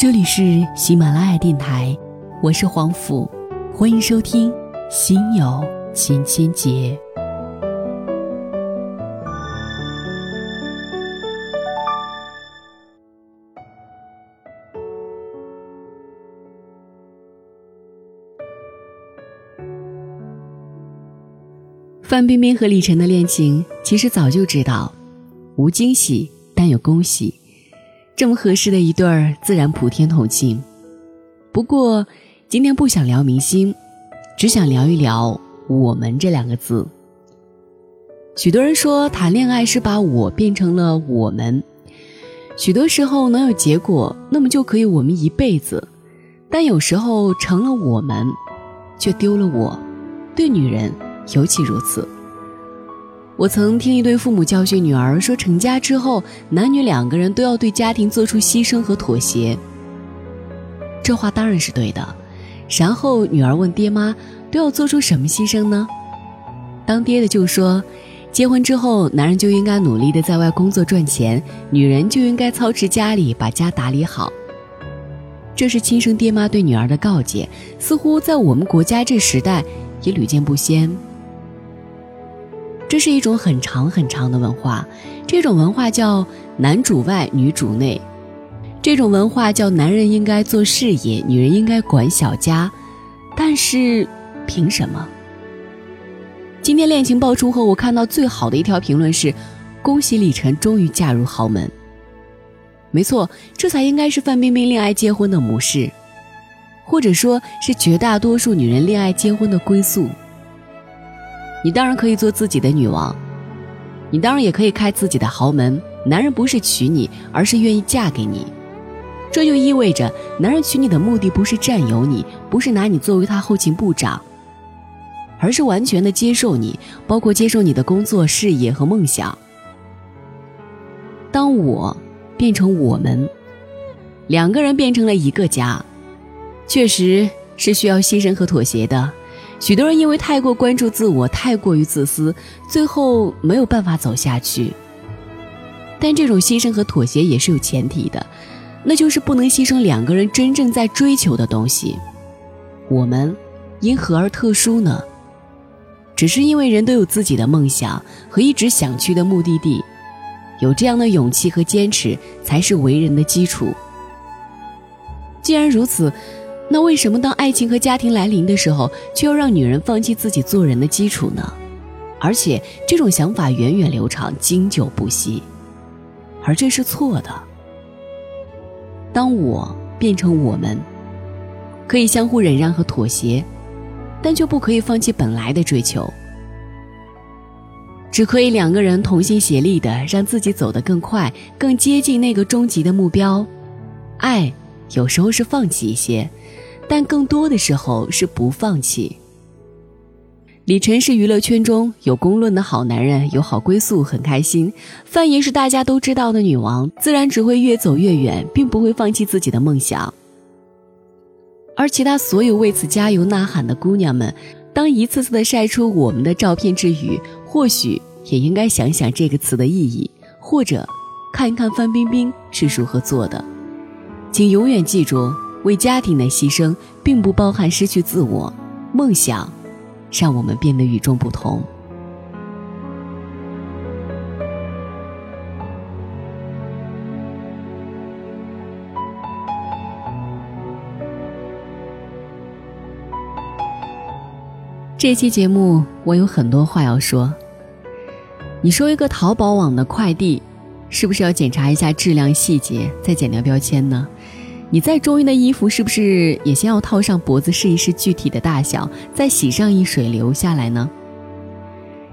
这里是喜马拉雅电台，我是黄甫，欢迎收听《心有千千结》。范冰冰和李晨的恋情，其实早就知道，无惊喜，但有恭喜。这么合适的一对儿，自然普天同庆。不过，今天不想聊明星，只想聊一聊“我们”这两个字。许多人说，谈恋爱是把我变成了我们。许多时候能有结果，那么就可以我们一辈子；但有时候成了我们，却丢了我。对女人。尤其如此。我曾听一对父母教训女儿说：“成家之后，男女两个人都要对家庭做出牺牲和妥协。”这话当然是对的。然后女儿问爹妈：“都要做出什么牺牲呢？”当爹的就说：“结婚之后，男人就应该努力的在外工作赚钱，女人就应该操持家里，把家打理好。”这是亲生爹妈对女儿的告诫，似乎在我们国家这时代也屡见不鲜。这是一种很长很长的文化，这种文化叫男主外女主内，这种文化叫男人应该做事业，女人应该管小家。但是，凭什么？今天恋情爆出后，我看到最好的一条评论是：恭喜李晨终于嫁入豪门。没错，这才应该是范冰冰恋爱结婚的模式，或者说是绝大多数女人恋爱结婚的归宿。你当然可以做自己的女王，你当然也可以开自己的豪门。男人不是娶你，而是愿意嫁给你。这就意味着，男人娶你的目的不是占有你，不是拿你作为他后勤部长，而是完全的接受你，包括接受你的工作、事业和梦想。当我变成我们，两个人变成了一个家，确实是需要牺牲和妥协的。许多人因为太过关注自我，太过于自私，最后没有办法走下去。但这种牺牲和妥协也是有前提的，那就是不能牺牲两个人真正在追求的东西。我们因何而特殊呢？只是因为人都有自己的梦想和一直想去的目的地，有这样的勇气和坚持，才是为人的基础。既然如此。那为什么当爱情和家庭来临的时候，却要让女人放弃自己做人的基础呢？而且这种想法源远流长、经久不息，而这是错的。当我变成我们，可以相互忍让和妥协，但却不可以放弃本来的追求。只可以两个人同心协力的，让自己走得更快，更接近那个终极的目标。爱有时候是放弃一些。但更多的时候是不放弃。李晨是娱乐圈中有公论的好男人，有好归宿，很开心。范爷是大家都知道的女王，自然只会越走越远，并不会放弃自己的梦想。而其他所有为此加油呐喊的姑娘们，当一次次的晒出我们的照片之余，或许也应该想想这个词的意义，或者看一看范冰冰是如何做的。请永远记住。为家庭的牺牲，并不包含失去自我。梦想，让我们变得与众不同。这期节目我有很多话要说。你说一个淘宝网的快递，是不是要检查一下质量细节，再剪掉标签呢？你再中意的衣服，是不是也先要套上脖子试一试具体的大小，再洗上一水流下来呢？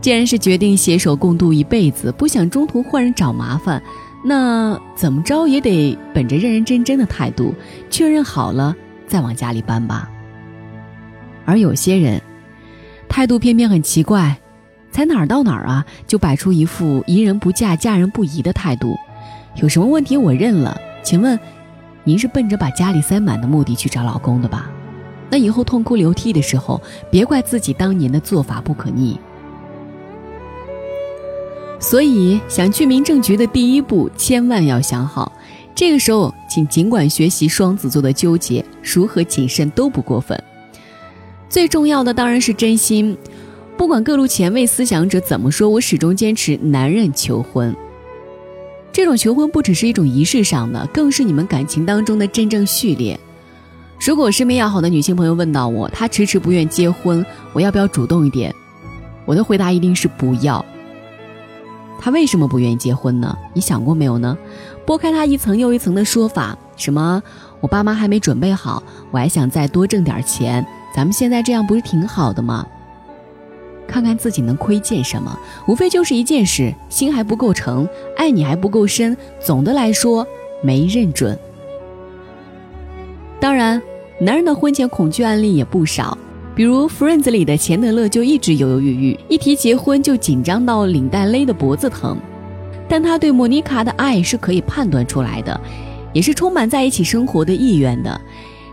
既然是决定携手共度一辈子，不想中途换人找麻烦，那怎么着也得本着认认真真的态度，确认好了再往家里搬吧。而有些人，态度偏偏很奇怪，才哪儿到哪儿啊，就摆出一副宜人不嫁嫁人不疑的态度，有什么问题我认了，请问？您是奔着把家里塞满的目的去找老公的吧？那以后痛哭流涕的时候，别怪自己当年的做法不可逆。所以，想去民政局的第一步，千万要想好，这个时候，请尽管学习双子座的纠结，如何谨慎都不过分。最重要的当然是真心。不管各路前卫思想者怎么说，我始终坚持男人求婚。这种求婚不只是一种仪式上的，更是你们感情当中的真正序列。如果身边要好的女性朋友问到我，她迟迟不愿结婚，我要不要主动一点？我的回答一定是不要。她为什么不愿意结婚呢？你想过没有呢？拨开她一层又一层的说法，什么我爸妈还没准备好，我还想再多挣点钱，咱们现在这样不是挺好的吗？看看自己能窥见什么，无非就是一件事：心还不够诚，爱你还不够深。总的来说，没认准。当然，男人的婚前恐惧案例也不少，比如《Friends》里的钱德勒就一直犹犹豫豫，一提结婚就紧张到领带勒得脖子疼。但他对莫妮卡的爱是可以判断出来的，也是充满在一起生活的意愿的。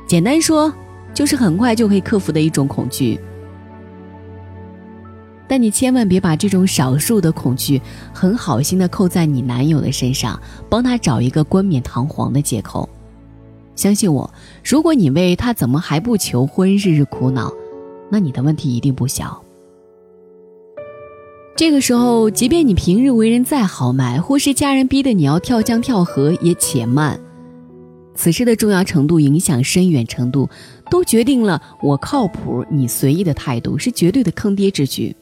简单说，就是很快就可以克服的一种恐惧。但你千万别把这种少数的恐惧很好心的扣在你男友的身上，帮他找一个冠冕堂皇的借口。相信我，如果你为他怎么还不求婚日日苦恼，那你的问题一定不小。这个时候，即便你平日为人再豪迈，或是家人逼得你要跳江跳河，也且慢。此事的重要程度、影响深远程度，都决定了我靠谱，你随意的态度是绝对的坑爹之举。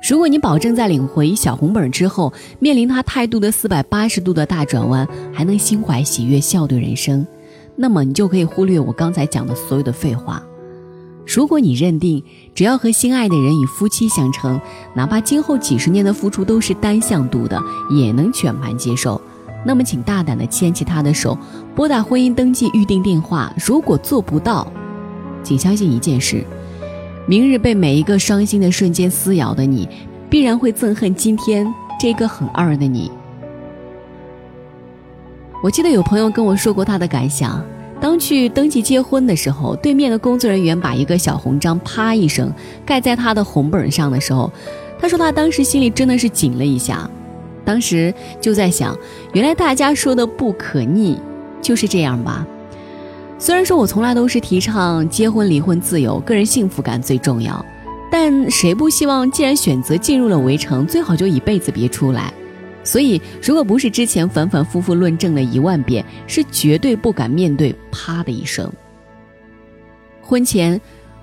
如果你保证在领回小红本之后，面临他态度的四百八十度的大转弯，还能心怀喜悦笑对人生，那么你就可以忽略我刚才讲的所有的废话。如果你认定只要和心爱的人以夫妻相称，哪怕今后几十年的付出都是单向度的，也能全盘接受，那么请大胆的牵起他的手，拨打婚姻登记预定电话。如果做不到，请相信一件事。明日被每一个伤心的瞬间撕咬的你，必然会憎恨今天这个很二的你。我记得有朋友跟我说过他的感想：当去登记结婚的时候，对面的工作人员把一个小红章啪一声盖在他的红本上的时候，他说他当时心里真的是紧了一下。当时就在想，原来大家说的不可逆就是这样吧。虽然说我从来都是提倡结婚离婚自由，个人幸福感最重要，但谁不希望既然选择进入了围城，最好就一辈子别出来？所以，如果不是之前反反复复论证了一万遍，是绝对不敢面对啪的一声。婚前，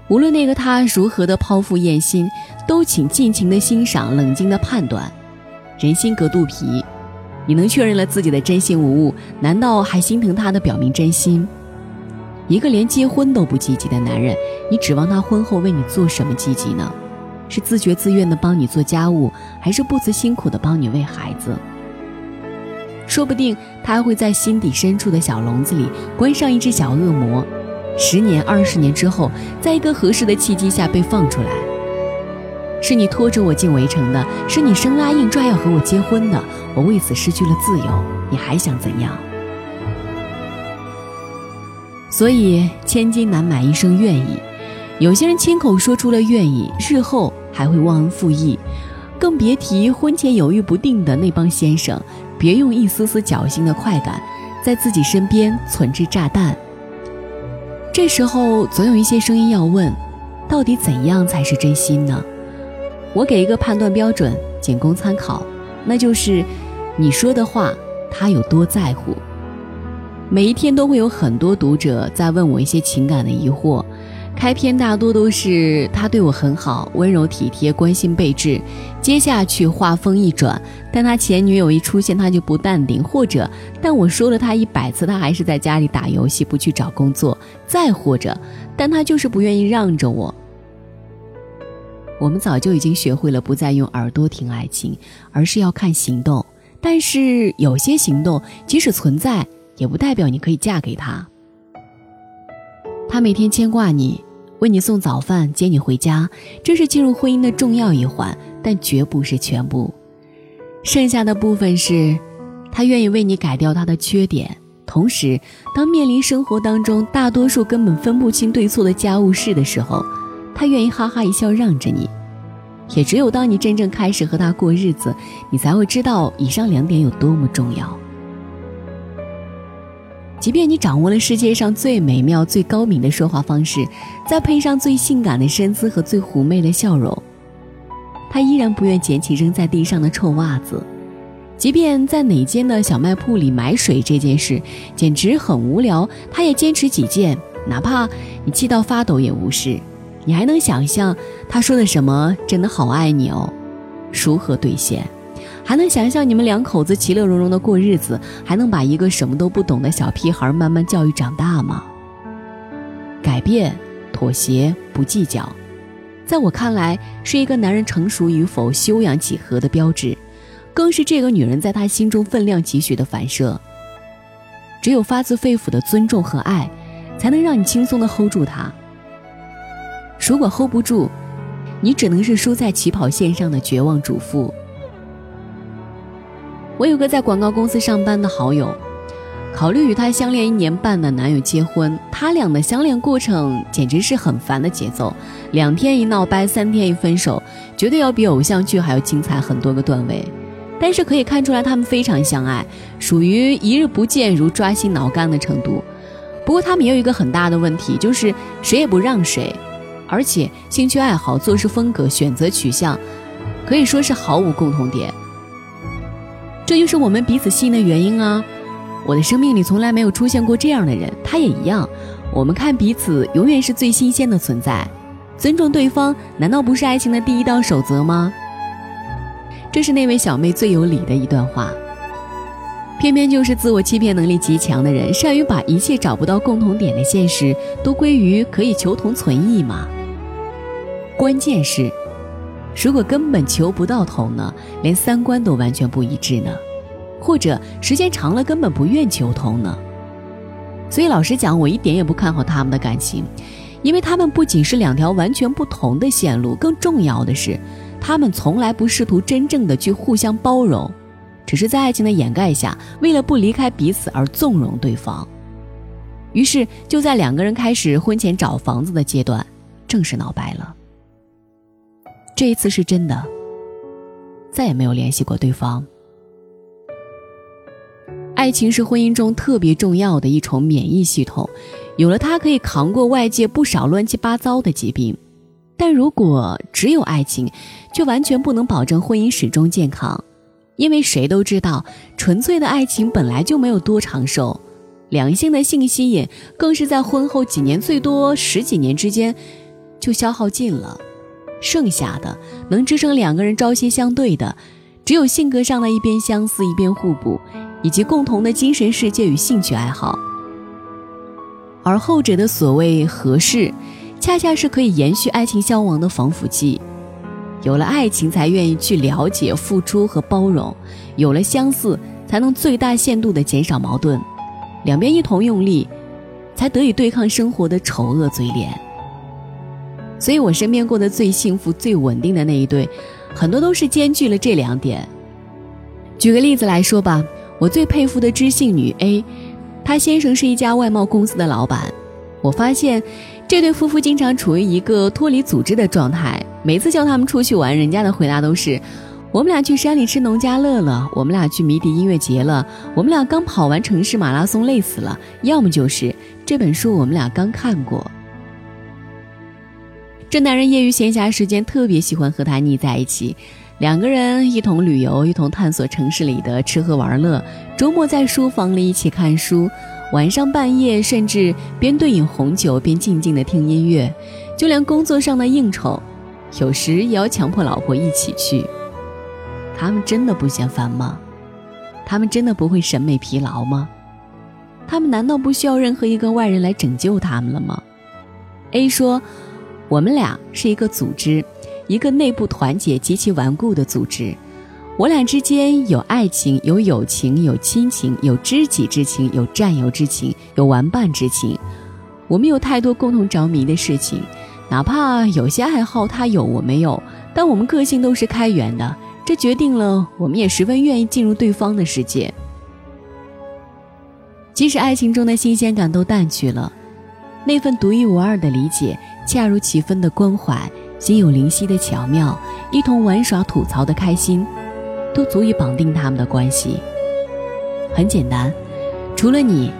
无论那个他如何的剖腹验心，都请尽情的欣赏，冷静的判断。人心隔肚皮，你能确认了自己的真心无误，难道还心疼他的表明真心？一个连结婚都不积极的男人，你指望他婚后为你做什么积极呢？是自觉自愿的帮你做家务，还是不辞辛苦的帮你喂孩子？说不定他还会在心底深处的小笼子里关上一只小恶魔，十年、二十年之后，在一个合适的契机下被放出来。是你拖着我进围城的，是你生拉硬拽要和我结婚的，我为此失去了自由，你还想怎样？所以，千金难买一生愿意。有些人亲口说出了愿意，日后还会忘恩负义，更别提婚前犹豫不定的那帮先生。别用一丝丝侥幸的快感，在自己身边存置炸弹。这时候，总有一些声音要问：到底怎样才是真心呢？我给一个判断标准，仅供参考，那就是你说的话，他有多在乎。每一天都会有很多读者在问我一些情感的疑惑，开篇大多都是他对我很好，温柔体贴，关心备至。接下去话锋一转，但他前女友一出现，他就不淡定，或者但我说了他一百次，他还是在家里打游戏，不去找工作。再或者，但他就是不愿意让着我。我们早就已经学会了不再用耳朵听爱情，而是要看行动。但是有些行动，即使存在。也不代表你可以嫁给他。他每天牵挂你，为你送早饭，接你回家，这是进入婚姻的重要一环，但绝不是全部。剩下的部分是，他愿意为你改掉他的缺点，同时，当面临生活当中大多数根本分不清对错的家务事的时候，他愿意哈哈一笑让着你。也只有当你真正开始和他过日子，你才会知道以上两点有多么重要。即便你掌握了世界上最美妙、最高明的说话方式，再配上最性感的身姿和最妩媚的笑容，他依然不愿捡起扔在地上的臭袜子。即便在哪间的小卖铺里买水这件事简直很无聊，他也坚持己见，哪怕你气到发抖也无视。你还能想象他说的什么？真的好爱你哦，如何兑现？还能想象你们两口子其乐融融的过日子？还能把一个什么都不懂的小屁孩慢慢教育长大吗？改变、妥协、不计较，在我看来是一个男人成熟与否、修养几何的标志，更是这个女人在他心中分量几许的反射。只有发自肺腑的尊重和爱，才能让你轻松的 hold 住他。如果 hold 不住，你只能是输在起跑线上的绝望主妇。我有个在广告公司上班的好友，考虑与他相恋一年半的男友结婚，他俩的相恋过程简直是很烦的节奏，两天一闹掰，三天一分手，绝对要比偶像剧还要精彩很多个段位。但是可以看出来，他们非常相爱，属于一日不见如抓心挠肝的程度。不过他们也有一个很大的问题，就是谁也不让谁。而且兴趣爱好、做事风格、选择取向，可以说是毫无共同点。这就是我们彼此吸引的原因啊！我的生命里从来没有出现过这样的人，他也一样。我们看彼此，永远是最新鲜的存在。尊重对方，难道不是爱情的第一道守则吗？这是那位小妹最有理的一段话。偏偏就是自我欺骗能力极强的人，善于把一切找不到共同点的现实，都归于可以求同存异嘛。关键是，如果根本求不到同呢，连三观都完全不一致呢，或者时间长了根本不愿求同呢。所以老实讲，我一点也不看好他们的感情，因为他们不仅是两条完全不同的线路，更重要的是，他们从来不试图真正的去互相包容，只是在爱情的掩盖下，为了不离开彼此而纵容对方。于是就在两个人开始婚前找房子的阶段，正式闹掰了。这一次是真的，再也没有联系过对方。爱情是婚姻中特别重要的一重免疫系统，有了它可以扛过外界不少乱七八糟的疾病。但如果只有爱情，却完全不能保证婚姻始终健康，因为谁都知道，纯粹的爱情本来就没有多长寿，两性的性吸引更是在婚后几年，最多十几年之间就消耗尽了。剩下的能支撑两个人朝夕相对的，只有性格上的一边相似一边互补，以及共同的精神世界与兴趣爱好。而后者的所谓合适，恰恰是可以延续爱情消亡的防腐剂。有了爱情，才愿意去了解、付出和包容；有了相似，才能最大限度地减少矛盾。两边一同用力，才得以对抗生活的丑恶嘴脸。所以我身边过得最幸福、最稳定的那一对，很多都是兼具了这两点。举个例子来说吧，我最佩服的知性女 A，她先生是一家外贸公司的老板。我发现这对夫妇经常处于一个脱离组织的状态。每次叫他们出去玩，人家的回答都是：“我们俩去山里吃农家乐了，我们俩去迷笛音乐节了，我们俩刚跑完城市马拉松累死了。”要么就是这本书我们俩刚看过。这男人业余闲暇时间特别喜欢和她腻在一起，两个人一同旅游，一同探索城市里的吃喝玩乐。周末在书房里一起看书，晚上半夜甚至边对饮红酒边静静的听音乐。就连工作上的应酬，有时也要强迫老婆一起去。他们真的不嫌烦吗？他们真的不会审美疲劳吗？他们难道不需要任何一个外人来拯救他们了吗？A 说。我们俩是一个组织，一个内部团结极其顽固的组织。我俩之间有爱情，有友情，有亲情，有知己之情，有战友之情，有玩伴之情。我们有太多共同着迷的事情，哪怕有些爱好他有我没有，但我们个性都是开源的，这决定了我们也十分愿意进入对方的世界。即使爱情中的新鲜感都淡去了。那份独一无二的理解，恰如其分的关怀，心有灵犀的巧妙，一同玩耍吐槽的开心，都足以绑定他们的关系。很简单，除了你，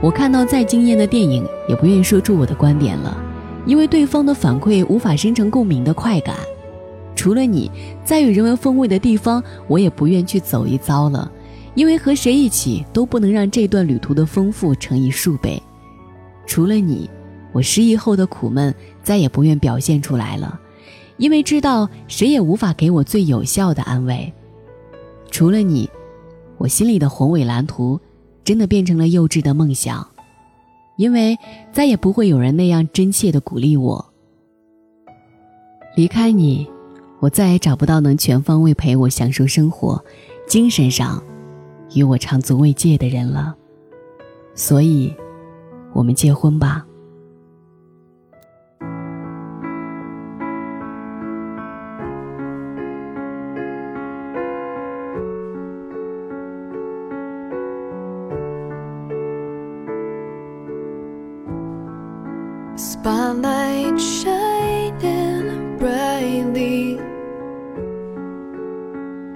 我看到再惊艳的电影，也不愿意说出我的观点了，因为对方的反馈无法生成共鸣的快感。除了你，再有人文风味的地方，我也不愿去走一遭了，因为和谁一起都不能让这段旅途的丰富乘以数倍。除了你，我失忆后的苦闷再也不愿表现出来了，因为知道谁也无法给我最有效的安慰。除了你，我心里的宏伟蓝图，真的变成了幼稚的梦想，因为再也不会有人那样真切的鼓励我。离开你，我再也找不到能全方位陪我享受生活、精神上与我长足慰藉的人了。所以，我们结婚吧。Spotlight shining brightly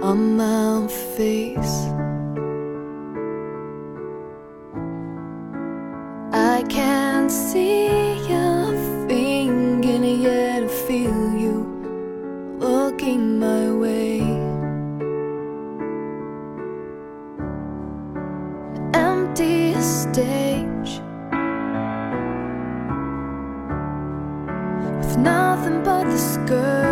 on my face. With nothing but this girl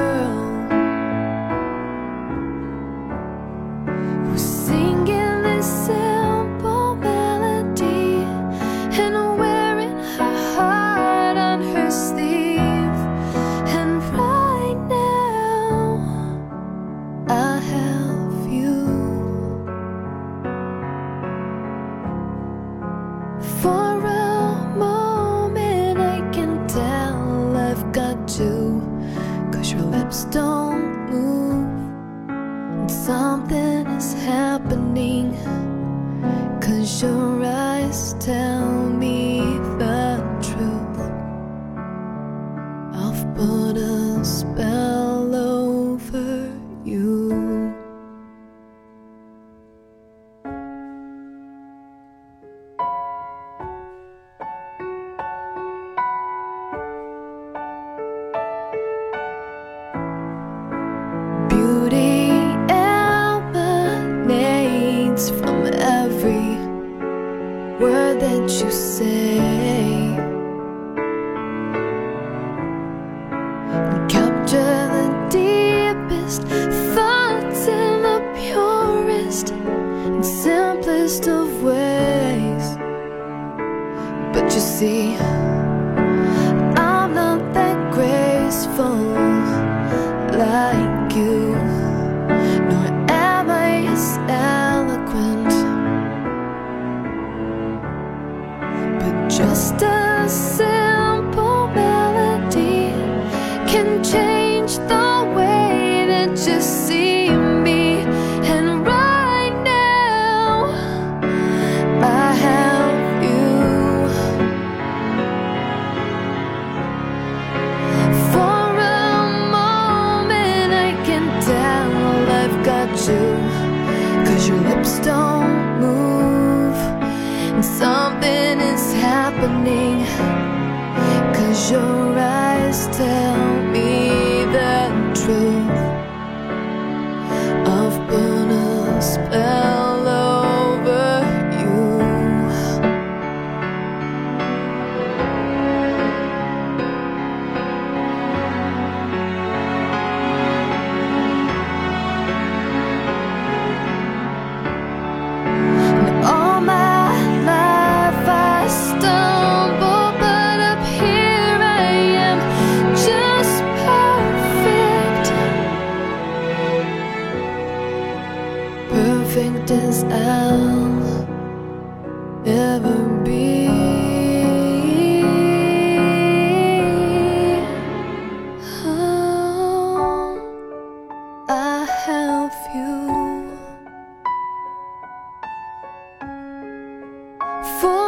something is happening, cause your eyes tell For.